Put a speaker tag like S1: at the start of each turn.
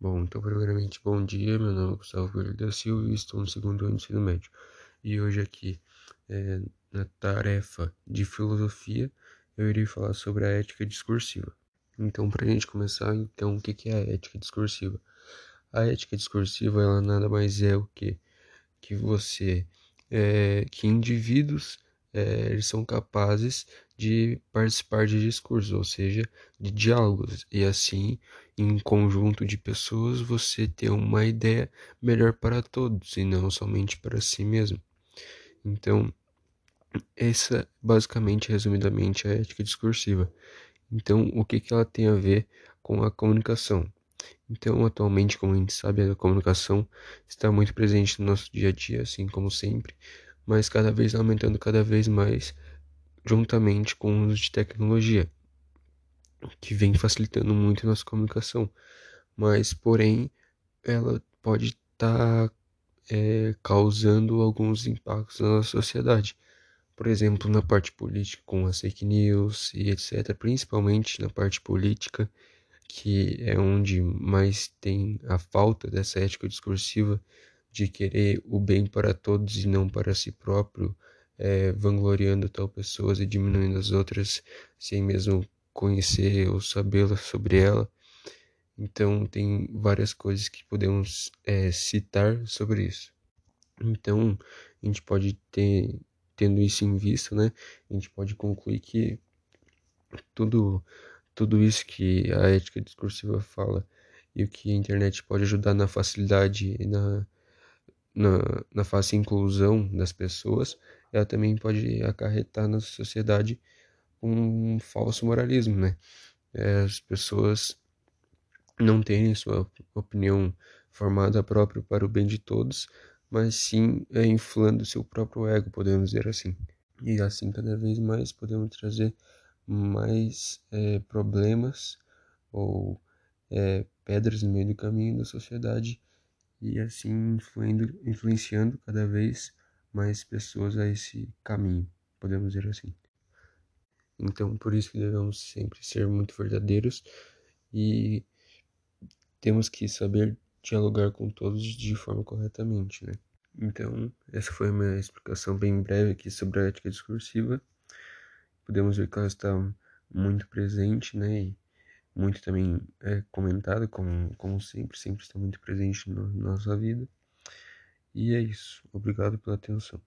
S1: Bom, então, primeiramente, bom dia. Meu nome é Gustavo Coelho da Silva e estou no segundo ano do ensino médio. E hoje, aqui, é, na tarefa de filosofia, eu irei falar sobre a ética discursiva. Então, para a gente começar, então, o que é a ética discursiva? A ética discursiva, ela nada mais é o que? Que você, é, que indivíduos é, eles são capazes de participar de discursos, ou seja, de diálogos, e assim, em conjunto de pessoas, você ter uma ideia melhor para todos e não somente para si mesmo. Então, essa basicamente, resumidamente, é a ética discursiva. Então, o que, que ela tem a ver com a comunicação? Então, atualmente, como a gente sabe, a comunicação está muito presente no nosso dia a dia, assim como sempre, mas cada vez aumentando cada vez mais juntamente com o uso de tecnologia, que vem facilitando muito nossa comunicação, mas porém ela pode estar tá, é, causando alguns impactos na nossa sociedade. Por exemplo, na parte política, com as fake news e etc., principalmente na parte política, que é onde mais tem a falta dessa ética discursiva de querer o bem para todos e não para si próprio, é, vangloriando tal pessoas e diminuindo as outras sem mesmo conhecer ou saber sobre ela. Então tem várias coisas que podemos é, citar sobre isso. Então a gente pode ter, tendo isso em vista, né? A gente pode concluir que tudo, tudo isso que a ética discursiva fala e o que a internet pode ajudar na facilidade e na na, na fácil inclusão das pessoas, ela também pode acarretar na sociedade um falso moralismo, né? É, as pessoas não terem sua opinião formada própria para o bem de todos, mas sim é, inflando seu próprio ego, podemos dizer assim. E assim, cada vez mais podemos trazer mais é, problemas ou é, pedras no meio do caminho da sociedade e assim influenciando cada vez mais pessoas a esse caminho, podemos dizer assim. Então, por isso que devemos sempre ser muito verdadeiros e temos que saber dialogar com todos de forma corretamente, né? Então, essa foi a minha explicação bem breve aqui sobre a ética discursiva. Podemos ver que ela está muito presente, né? E muito também é comentado, como, como sempre, sempre está muito presente na nossa vida. E é isso. Obrigado pela atenção.